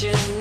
should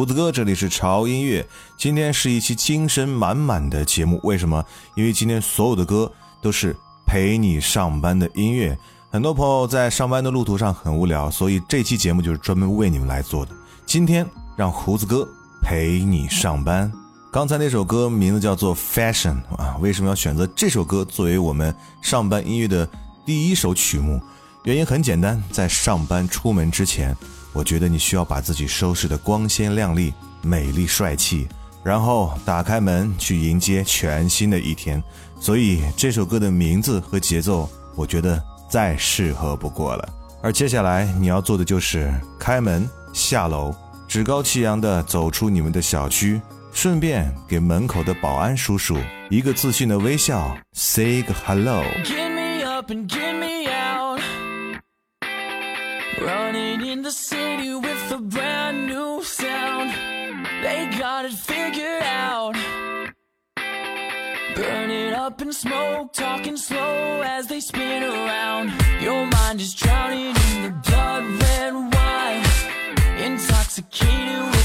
胡子哥，这里是潮音乐。今天是一期精神满满的节目，为什么？因为今天所有的歌都是陪你上班的音乐。很多朋友在上班的路途上很无聊，所以这期节目就是专门为你们来做的。今天让胡子哥陪你上班。刚才那首歌名字叫做《Fashion》啊，为什么要选择这首歌作为我们上班音乐的第一首曲目？原因很简单，在上班出门之前。我觉得你需要把自己收拾的光鲜亮丽、美丽帅气，然后打开门去迎接全新的一天。所以这首歌的名字和节奏，我觉得再适合不过了。而接下来你要做的就是开门，下楼，趾高气扬地走出你们的小区，顺便给门口的保安叔叔一个自信的微笑，say 个 hello。Get me up and get me out. Running in the city with a brand new sound. They got it figured out. Burn it up in smoke, talking slow as they spin around. Your mind is drowning in the blood red wine. Intoxicated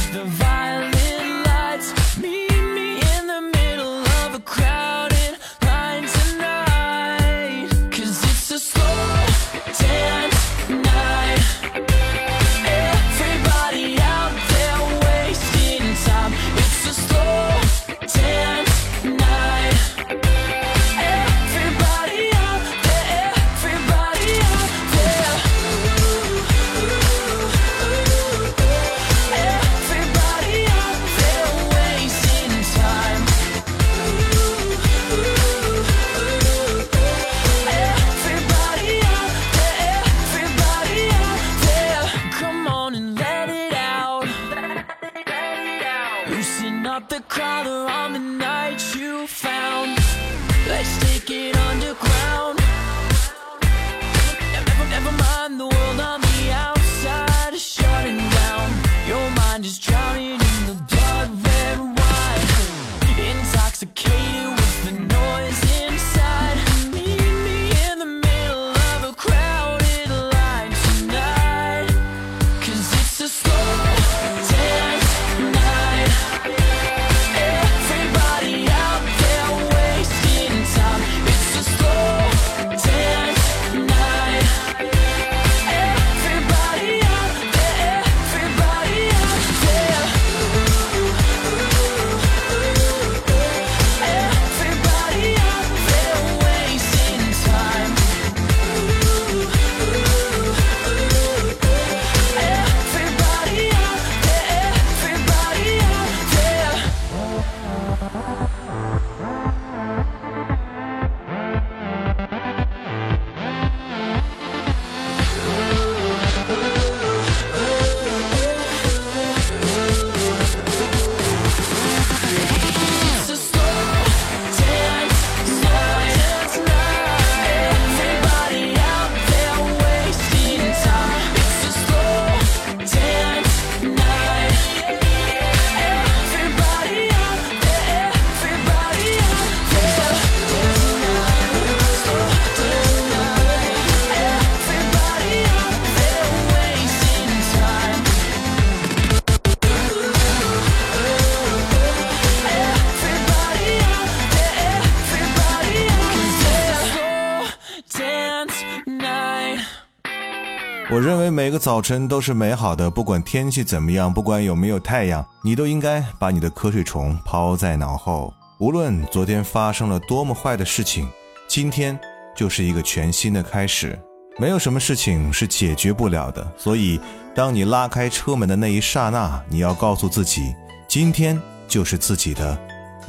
每个早晨都是美好的，不管天气怎么样，不管有没有太阳，你都应该把你的瞌睡虫抛在脑后。无论昨天发生了多么坏的事情，今天就是一个全新的开始。没有什么事情是解决不了的，所以当你拉开车门的那一刹那，你要告诉自己，今天就是自己的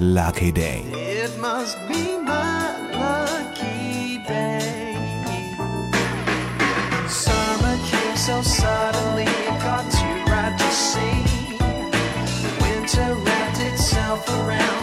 lucky day。It must be my yourself around.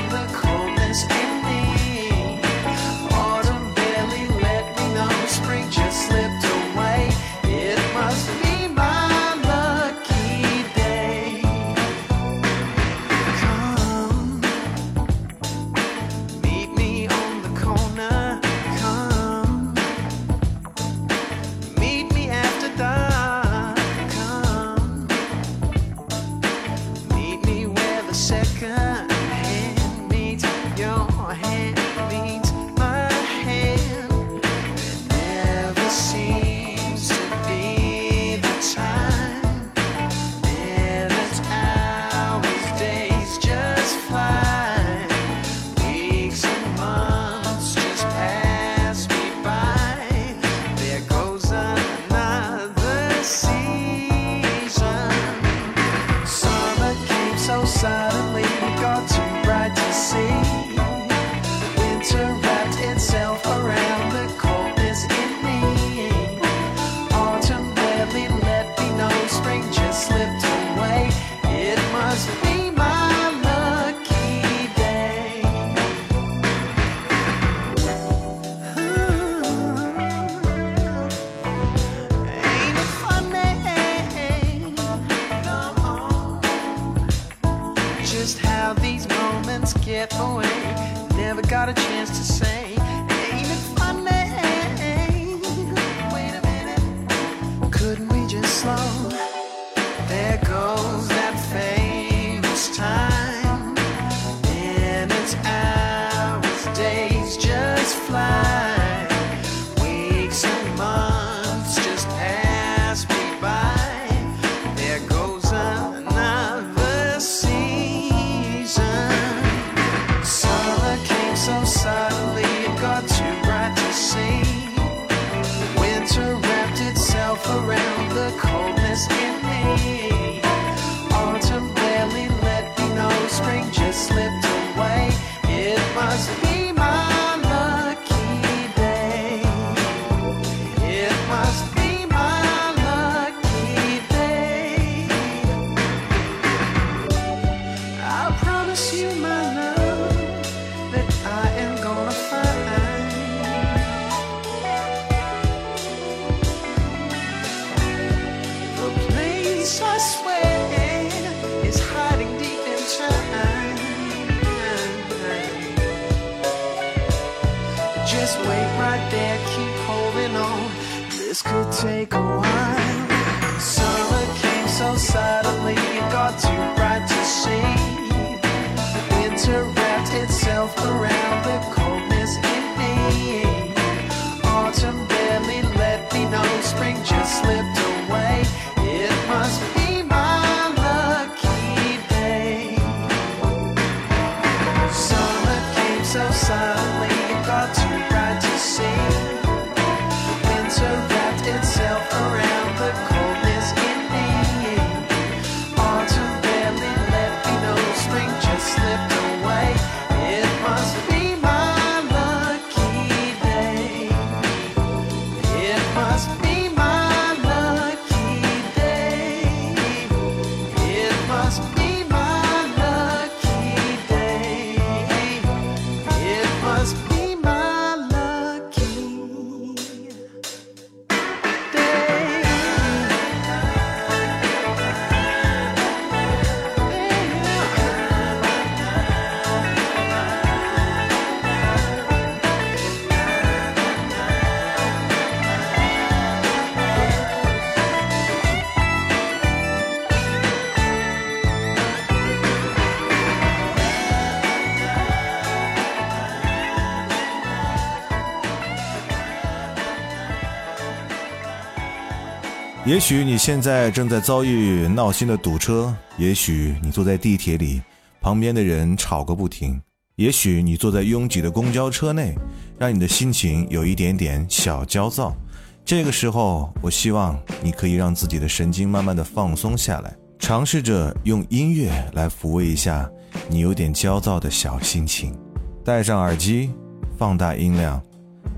也许你现在正在遭遇闹心的堵车，也许你坐在地铁里，旁边的人吵个不停，也许你坐在拥挤的公交车内，让你的心情有一点点小焦躁。这个时候，我希望你可以让自己的神经慢慢的放松下来，尝试着用音乐来抚慰一下你有点焦躁的小心情。戴上耳机，放大音量，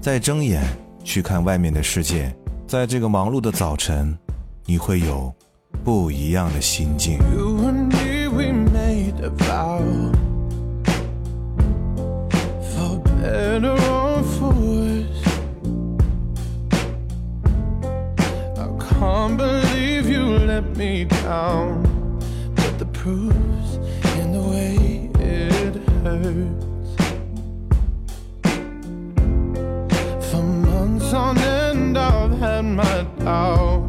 再睁眼去看外面的世界。在这个忙碌的早晨，你会有不一样的心境。 You and me, we made a vow. For better or for worse. I can't believe you let me down. But the proof's in the way it hurts. For months on end, I've had my doubts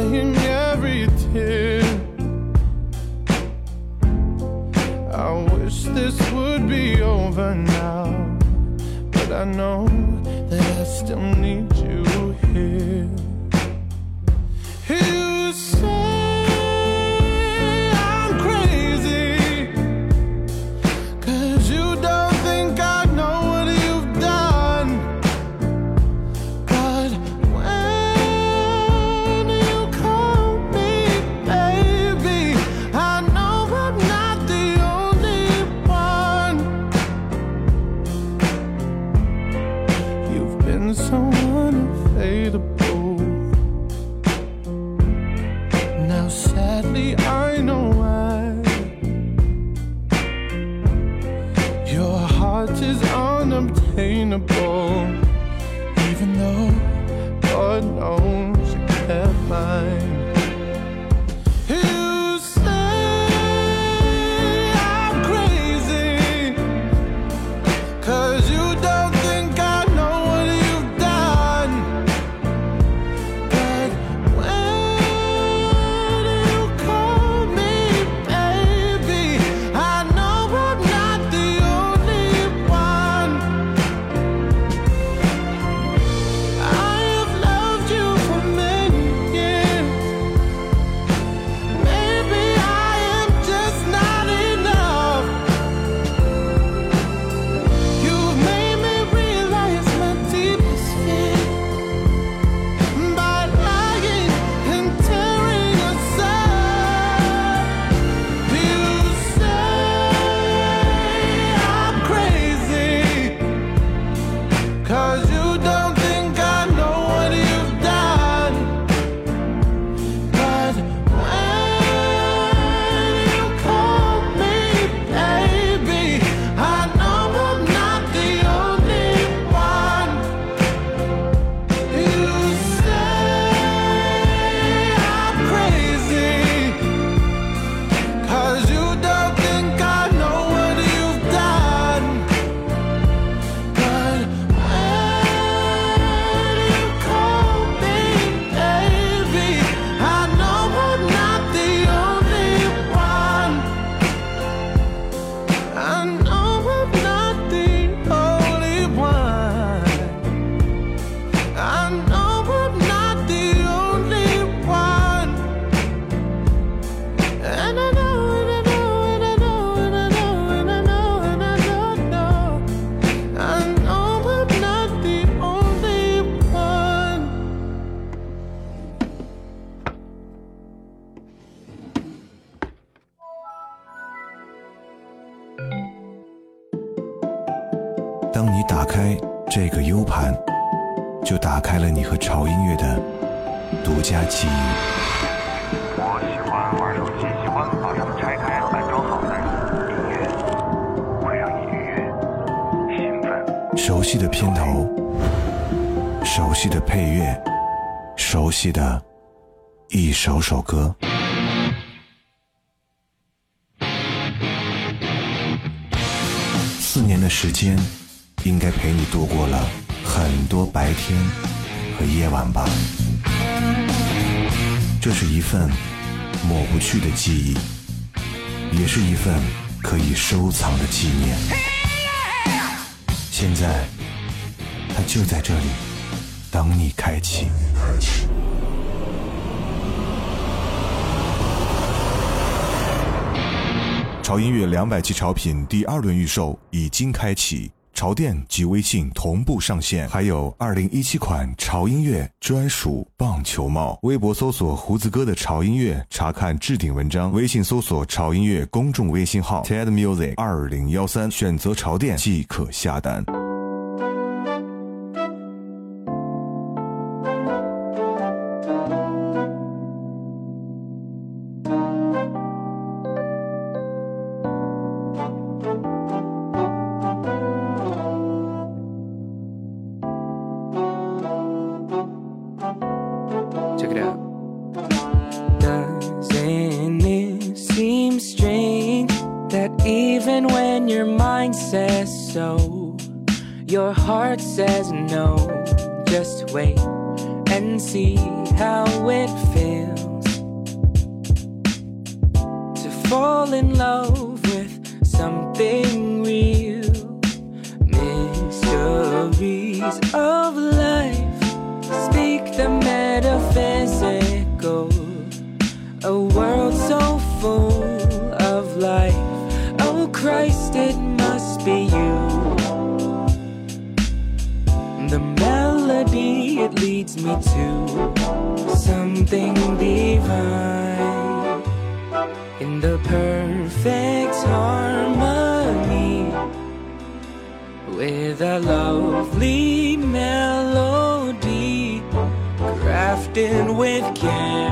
denying every tear. I wish this would be over now, but I know that I still need you here. You 四年的时间，应该陪你度过了很多白天和夜晚吧。这是一份抹不去的记忆，也是一份可以收藏的纪念。现在，它就在这里，等你开启。潮音乐两百期潮品第二轮预售已经开启，潮店及微信同步上线，还有二零一七款潮音乐专属棒球帽。微博搜索“胡子哥的潮音乐”，查看置顶文章；微信搜索“潮音乐”公众微信号 “TED Music 二零幺三”，选择潮店即可下单。Check it out. Doesn't it seem strange that even when your mind says so, your heart says no? Just wait and see how it feels to fall in love with something real. Mysteries of life speak the metaphysical. A world so full of life. Oh Christ, it must be you. The melody, it leads me to something divine. In the perfect harmony with a lovely melody crafted with care.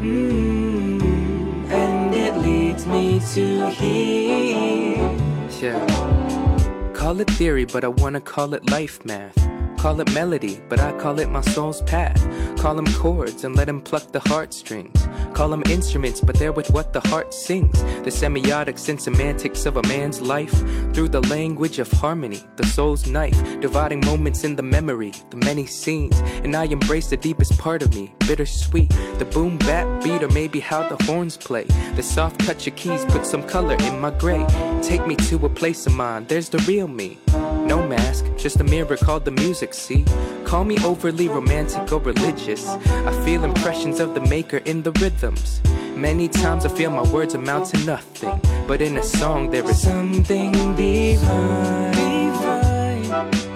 Mm, and it leads me to here. Yeah. Call it theory, but I wanna call it life math. Call it melody, but I call it my soul's path. Call them chords and let them pluck the heartstrings. Call them instruments, but they're with what the heart sings. The semiotics and semantics of a man's life. Through the language of harmony, the soul's knife. Dividing moments in the memory, the many scenes. And I embrace the deepest part of me, bittersweet. The boom bap beat, or maybe how the horns play. The soft touch of keys put some color in my gray. Take me to a place of mine, there's the real me. No mask, just a mirror called the music, see? Call me overly romantic or religious. I feel impressions of the maker in the rhythms. Many times I feel my words amount to nothing. But in a song there is something divine.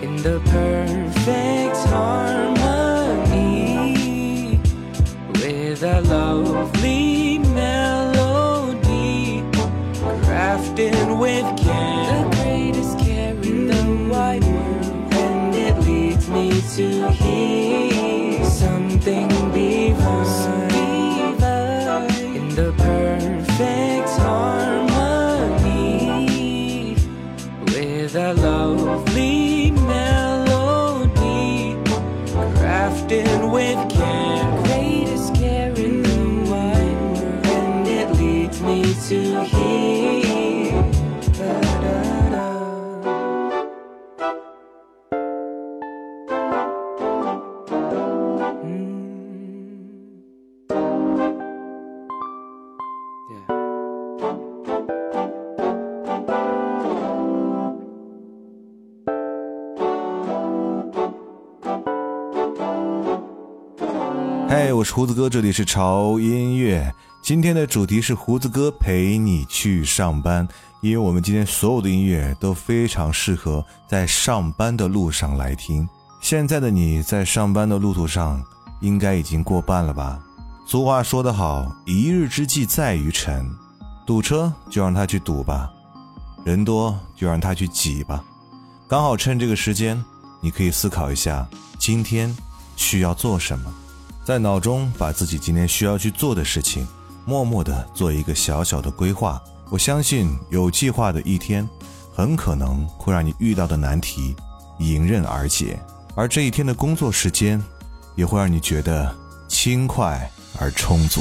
in the perfect harmony. With a lovely melody crafted with care. To hear 胡子哥这里是潮音乐今天的主题是胡子哥陪你去上班因为我们今天所有的音乐都非常适合在上班的路上来听现在的你在上班的路途上应该已经过半了吧？俗话说得好一日之计在于晨。堵车就让他去堵吧。人多就让他去挤吧。刚好趁这个时间你可以思考一下今天需要做什么。在脑中把自己今天需要去做的事情默默的做一个小小的规划。我相信有计划的一天很可能会让你遇到的难题迎刃而解。而这一天的工作时间也会让你觉得轻快而充足。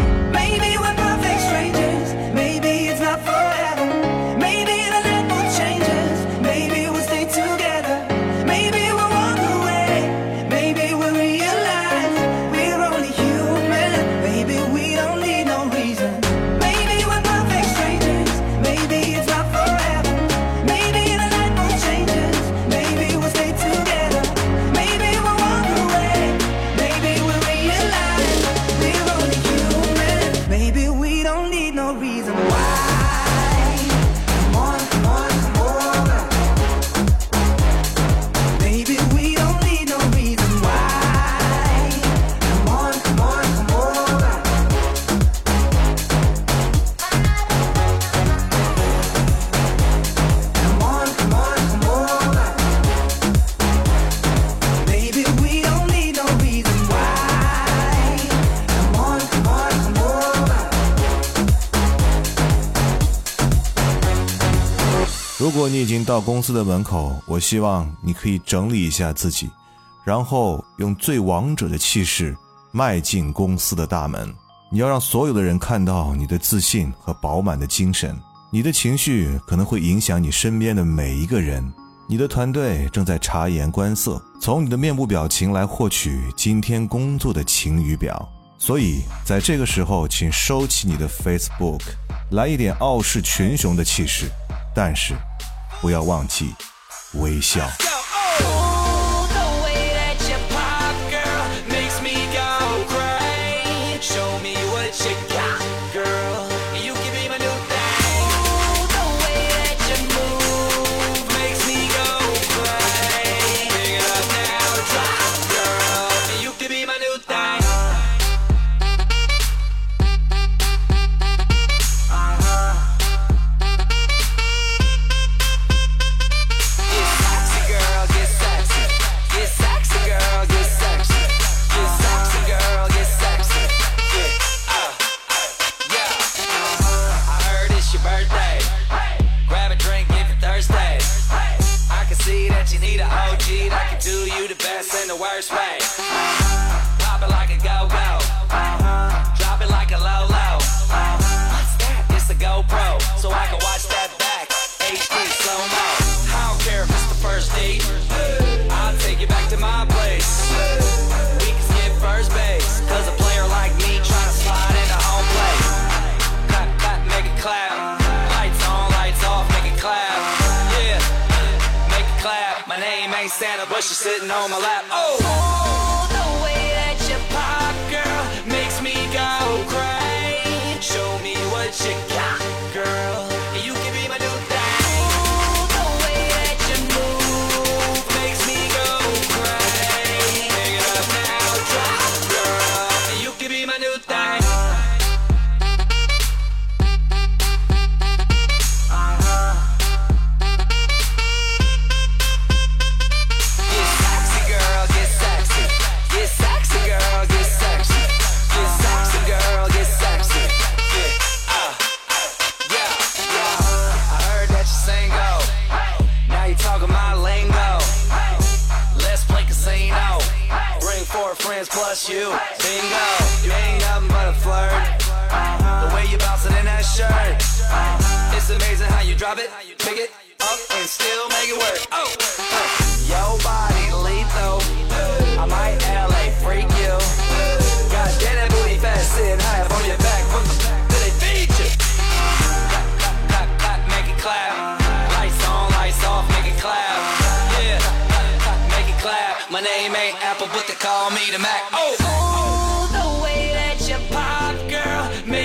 如果你已经到公司的门口我希望你可以整理一下自己然后用最王者的气势迈进公司的大门。你要让所有的人看到你的自信和饱满的精神你的情绪可能会影响你身边的每一个人。你的团队正在察言观色从你的面部表情来获取今天工作的晴雨表。所以在这个时候请收起你的 facebook 来一点傲视群雄的气势。但是不要忘记微笑。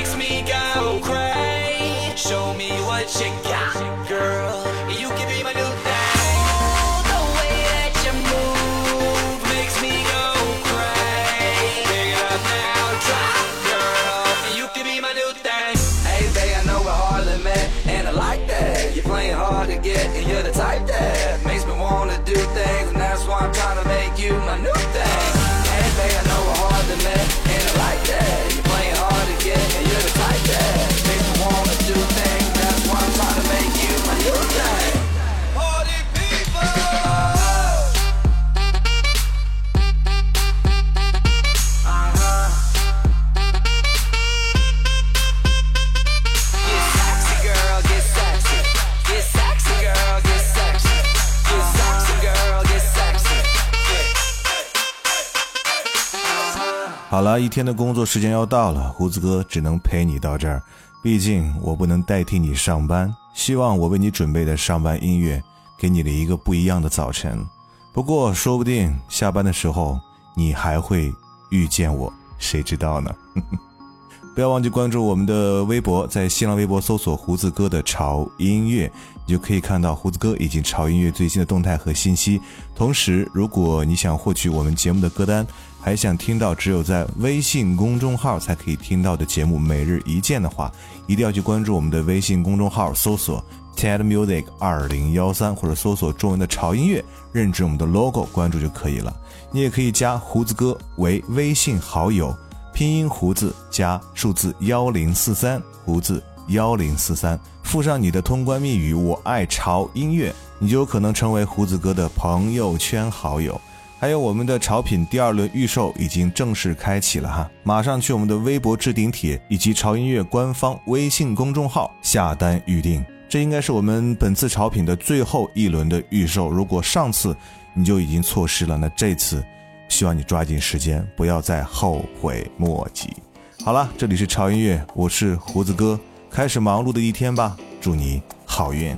Makes me go crazy. Show me what you got, girl. 一天的工作时间要到了，胡子哥只能陪你到这儿。毕竟我不能代替你上班，希望我为你准备的上班音乐给你了一个不一样的早晨。不过说不定下班的时候你还会遇见我，谁知道呢？不要忘记关注我们的微博，在新浪微博搜索“胡子哥的潮音乐”，你就可以看到胡子哥以及潮音乐最新的动态和信息。同时，如果你想获取我们节目的歌单，还想听到只有在微信公众号才可以听到的节目每日一见的话，一定要去关注我们的微信公众号，搜索 TED Music 二零幺三，或者搜索中文的潮音乐，认准我们的 logo，关注就可以了。你也可以加胡子哥为微信好友。拼音胡子加数字幺零四三，胡子幺零四三，附上你的通关密语“我爱潮音乐”，你就有可能成为胡子哥的朋友圈好友。还有我们的潮品第二轮预售已经正式开启了哈，马上去我们的微博置顶帖以及潮音乐官方微信公众号下单预定。这应该是我们本次潮品的最后一轮的预售。如果上次你就已经错失了，那这次。希望你抓紧时间，不要再后悔莫及。好了，这里是潮音乐，我是胡子哥，开始忙碌的一天吧，祝你好运。